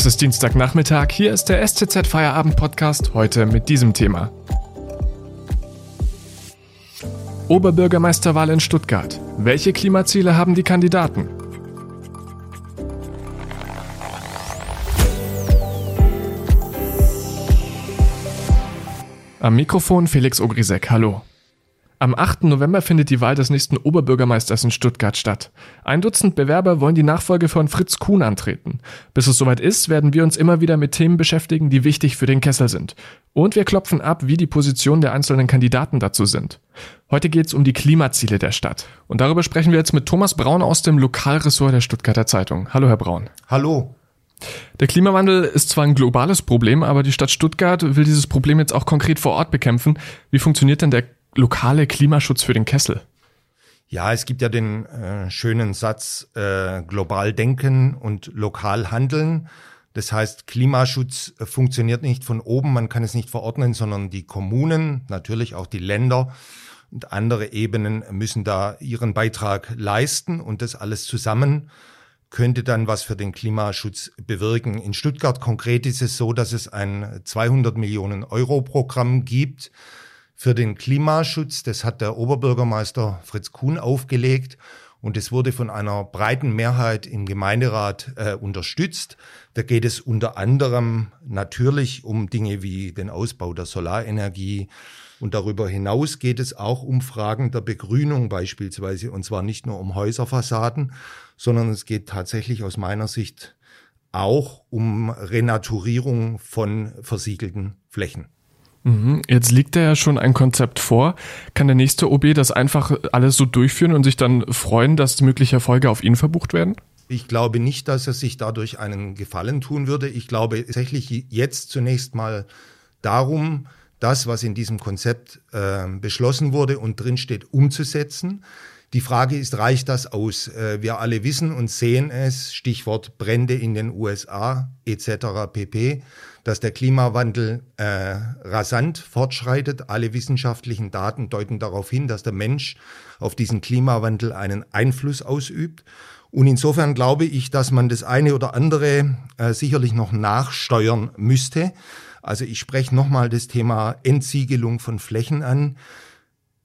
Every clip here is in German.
Es ist Dienstagnachmittag, hier ist der STZ Feierabend Podcast, heute mit diesem Thema. Oberbürgermeisterwahl in Stuttgart. Welche Klimaziele haben die Kandidaten? Am Mikrofon Felix Ogrisek, hallo. Am 8. November findet die Wahl des nächsten Oberbürgermeisters in Stuttgart statt. Ein Dutzend Bewerber wollen die Nachfolge von Fritz Kuhn antreten. Bis es soweit ist, werden wir uns immer wieder mit Themen beschäftigen, die wichtig für den Kessel sind. Und wir klopfen ab, wie die Positionen der einzelnen Kandidaten dazu sind. Heute geht es um die Klimaziele der Stadt. Und darüber sprechen wir jetzt mit Thomas Braun aus dem Lokalressort der Stuttgarter Zeitung. Hallo, Herr Braun. Hallo. Der Klimawandel ist zwar ein globales Problem, aber die Stadt Stuttgart will dieses Problem jetzt auch konkret vor Ort bekämpfen. Wie funktioniert denn der lokale Klimaschutz für den Kessel? Ja, es gibt ja den äh, schönen Satz, äh, global denken und lokal handeln. Das heißt, Klimaschutz funktioniert nicht von oben, man kann es nicht verordnen, sondern die Kommunen, natürlich auch die Länder und andere Ebenen müssen da ihren Beitrag leisten und das alles zusammen könnte dann was für den Klimaschutz bewirken. In Stuttgart konkret ist es so, dass es ein 200 Millionen Euro Programm gibt, für den Klimaschutz. Das hat der Oberbürgermeister Fritz Kuhn aufgelegt und es wurde von einer breiten Mehrheit im Gemeinderat äh, unterstützt. Da geht es unter anderem natürlich um Dinge wie den Ausbau der Solarenergie. Und darüber hinaus geht es auch um Fragen der Begrünung beispielsweise. Und zwar nicht nur um Häuserfassaden, sondern es geht tatsächlich aus meiner Sicht auch um Renaturierung von versiegelten Flächen. Mhm. Jetzt liegt da ja schon ein Konzept vor. Kann der nächste OB das einfach alles so durchführen und sich dann freuen, dass mögliche Erfolge auf ihn verbucht werden? Ich glaube nicht, dass er sich dadurch einen Gefallen tun würde. Ich glaube tatsächlich jetzt zunächst mal darum, das, was in diesem Konzept äh, beschlossen wurde und drinsteht, umzusetzen. Die Frage ist, reicht das aus? Äh, wir alle wissen und sehen es, Stichwort Brände in den USA etc. pp dass der Klimawandel äh, rasant fortschreitet. Alle wissenschaftlichen Daten deuten darauf hin, dass der Mensch auf diesen Klimawandel einen Einfluss ausübt. Und insofern glaube ich, dass man das eine oder andere äh, sicherlich noch nachsteuern müsste. Also ich spreche nochmal das Thema Entsiegelung von Flächen an.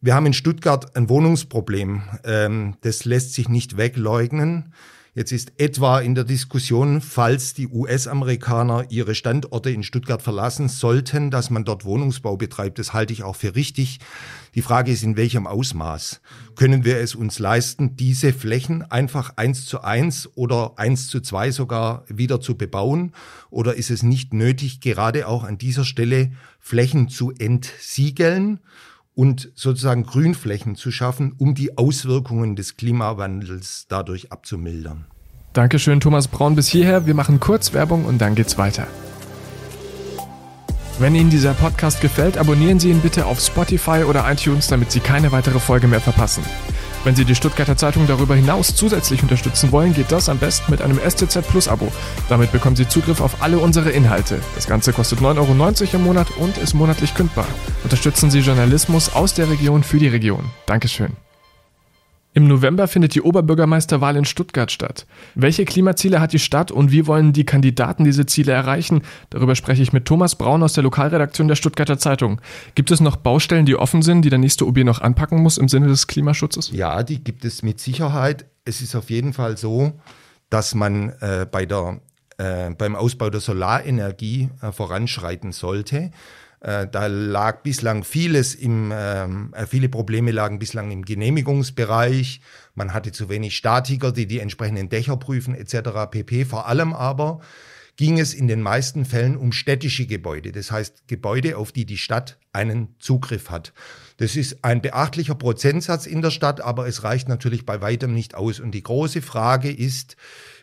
Wir haben in Stuttgart ein Wohnungsproblem. Ähm, das lässt sich nicht wegleugnen. Jetzt ist etwa in der Diskussion, falls die US-Amerikaner ihre Standorte in Stuttgart verlassen sollten, dass man dort Wohnungsbau betreibt. Das halte ich auch für richtig. Die Frage ist, in welchem Ausmaß können wir es uns leisten, diese Flächen einfach eins zu eins oder eins zu zwei sogar wieder zu bebauen? Oder ist es nicht nötig, gerade auch an dieser Stelle Flächen zu entsiegeln? Und sozusagen Grünflächen zu schaffen, um die Auswirkungen des Klimawandels dadurch abzumildern. Dankeschön, Thomas Braun, bis hierher. Wir machen kurz Werbung und dann geht's weiter. Wenn Ihnen dieser Podcast gefällt, abonnieren Sie ihn bitte auf Spotify oder iTunes, damit Sie keine weitere Folge mehr verpassen. Wenn Sie die Stuttgarter Zeitung darüber hinaus zusätzlich unterstützen wollen, geht das am besten mit einem STZ Plus Abo. Damit bekommen Sie Zugriff auf alle unsere Inhalte. Das Ganze kostet 9,90 Euro im Monat und ist monatlich kündbar. Unterstützen Sie Journalismus aus der Region für die Region. Dankeschön. Im November findet die Oberbürgermeisterwahl in Stuttgart statt. Welche Klimaziele hat die Stadt und wie wollen die Kandidaten diese Ziele erreichen? Darüber spreche ich mit Thomas Braun aus der Lokalredaktion der Stuttgarter Zeitung. Gibt es noch Baustellen, die offen sind, die der nächste OB noch anpacken muss im Sinne des Klimaschutzes? Ja, die gibt es mit Sicherheit. Es ist auf jeden Fall so, dass man äh, bei der, äh, beim Ausbau der Solarenergie äh, voranschreiten sollte. Äh, da lag bislang vieles im, ähm, äh, viele Probleme lagen bislang im Genehmigungsbereich. Man hatte zu wenig Statiker, die die entsprechenden Dächer prüfen etc. pp. Vor allem aber ging es in den meisten Fällen um städtische Gebäude, das heißt Gebäude, auf die die Stadt einen Zugriff hat. Das ist ein beachtlicher Prozentsatz in der Stadt, aber es reicht natürlich bei weitem nicht aus. Und die große Frage ist,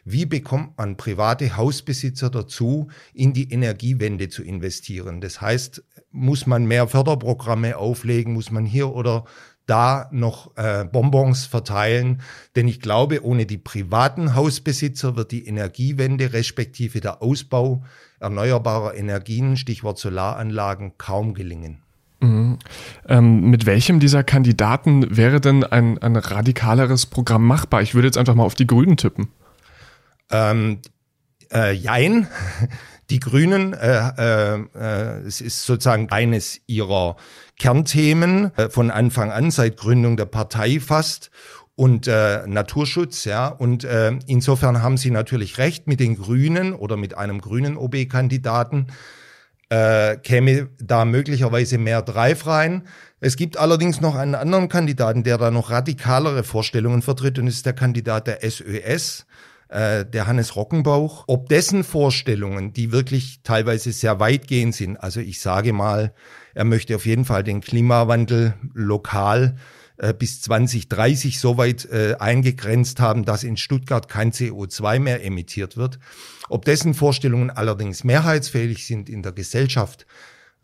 wie bekommt man private Hausbesitzer dazu, in die Energiewende zu investieren? Das heißt, muss man mehr Förderprogramme auflegen, muss man hier oder da noch äh, Bonbons verteilen. Denn ich glaube, ohne die privaten Hausbesitzer wird die Energiewende respektive der Ausbau erneuerbarer Energien, Stichwort Solaranlagen, kaum gelingen. Mhm. Ähm, mit welchem dieser Kandidaten wäre denn ein, ein radikaleres Programm machbar? Ich würde jetzt einfach mal auf die Grünen tippen. Ähm, Äh, jein. Die Grünen, äh, äh, es ist sozusagen eines ihrer Kernthemen äh, von Anfang an, seit Gründung der Partei fast und äh, Naturschutz, ja. Und äh, insofern haben Sie natürlich recht mit den Grünen oder mit einem grünen OB-Kandidaten äh, käme da möglicherweise mehr Drive rein. Es gibt allerdings noch einen anderen Kandidaten, der da noch radikalere Vorstellungen vertritt und ist der Kandidat der SÖS äh, der Hannes Rockenbauch, ob dessen Vorstellungen, die wirklich teilweise sehr weitgehend sind, also ich sage mal, er möchte auf jeden Fall den Klimawandel lokal äh, bis 2030 so weit äh, eingegrenzt haben, dass in Stuttgart kein CO2 mehr emittiert wird. Ob dessen Vorstellungen allerdings mehrheitsfähig sind in der Gesellschaft,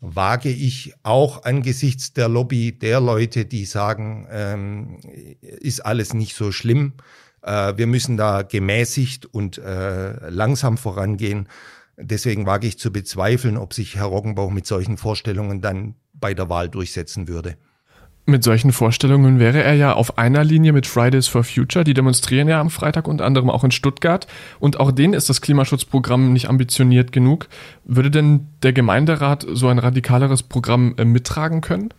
wage ich auch angesichts der Lobby der Leute, die sagen, ähm, ist alles nicht so schlimm. Äh, wir müssen da gemäßigt und äh, langsam vorangehen. Deswegen wage ich zu bezweifeln, ob sich Herr Roggenbauch mit solchen Vorstellungen dann bei der Wahl durchsetzen würde. Mit solchen Vorstellungen wäre er ja auf einer Linie mit Fridays for Future. Die demonstrieren ja am Freitag unter anderem auch in Stuttgart. Und auch denen ist das Klimaschutzprogramm nicht ambitioniert genug. Würde denn der Gemeinderat so ein radikaleres Programm äh, mittragen können?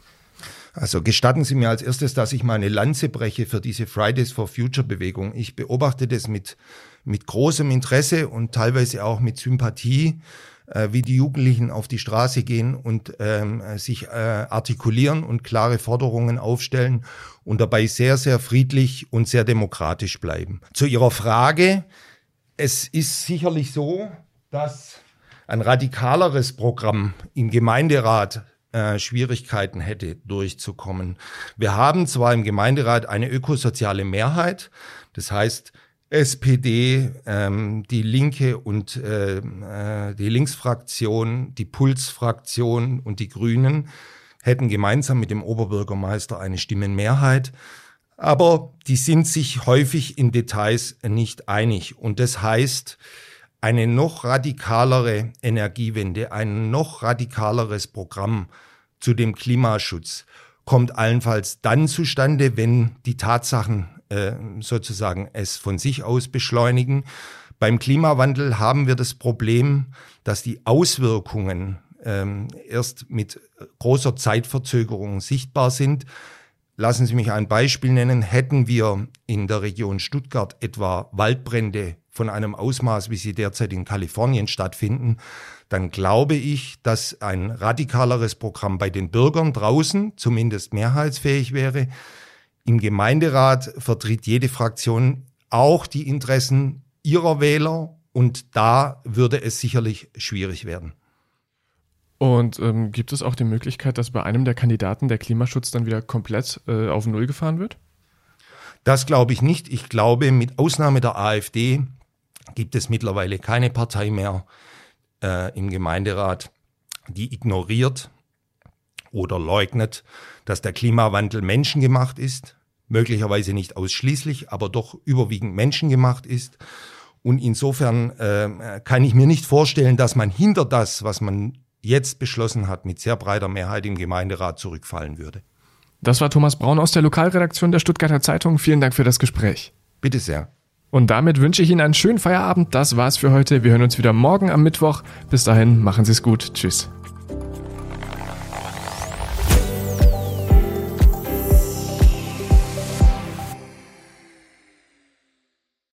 Also gestatten Sie mir als erstes, dass ich meine Lanze breche für diese Fridays for Future Bewegung. Ich beobachte das mit, mit großem Interesse und teilweise auch mit Sympathie, äh, wie die Jugendlichen auf die Straße gehen und ähm, sich äh, artikulieren und klare Forderungen aufstellen und dabei sehr, sehr friedlich und sehr demokratisch bleiben. Zu Ihrer Frage, es ist sicherlich so, dass ein radikaleres Programm im Gemeinderat äh, Schwierigkeiten hätte, durchzukommen. Wir haben zwar im Gemeinderat eine ökosoziale Mehrheit, das heißt SPD, ähm, die Linke und äh, äh, die Linksfraktion, die Pulsfraktion und die Grünen hätten gemeinsam mit dem Oberbürgermeister eine Stimmenmehrheit. Aber die sind sich häufig in Details nicht einig. Und das heißt, eine noch radikalere Energiewende, ein noch radikaleres Programm zu dem Klimaschutz kommt allenfalls dann zustande, wenn die Tatsachen äh, sozusagen es von sich aus beschleunigen. Beim Klimawandel haben wir das Problem, dass die Auswirkungen ähm, erst mit großer Zeitverzögerung sichtbar sind. Lassen Sie mich ein Beispiel nennen. Hätten wir in der Region Stuttgart etwa Waldbrände von einem Ausmaß, wie sie derzeit in Kalifornien stattfinden, dann glaube ich, dass ein radikaleres Programm bei den Bürgern draußen zumindest mehrheitsfähig wäre. Im Gemeinderat vertritt jede Fraktion auch die Interessen ihrer Wähler und da würde es sicherlich schwierig werden. Und ähm, gibt es auch die Möglichkeit, dass bei einem der Kandidaten der Klimaschutz dann wieder komplett äh, auf Null gefahren wird? Das glaube ich nicht. Ich glaube, mit Ausnahme der AfD gibt es mittlerweile keine Partei mehr äh, im Gemeinderat, die ignoriert oder leugnet, dass der Klimawandel menschengemacht ist, möglicherweise nicht ausschließlich, aber doch überwiegend menschengemacht ist. Und insofern äh, kann ich mir nicht vorstellen, dass man hinter das, was man jetzt beschlossen hat, mit sehr breiter Mehrheit im Gemeinderat zurückfallen würde. Das war Thomas Braun aus der Lokalredaktion der Stuttgarter Zeitung. Vielen Dank für das Gespräch. Bitte sehr. Und damit wünsche ich Ihnen einen schönen Feierabend. Das war's für heute. Wir hören uns wieder morgen am Mittwoch. Bis dahin, machen Sie es gut. Tschüss.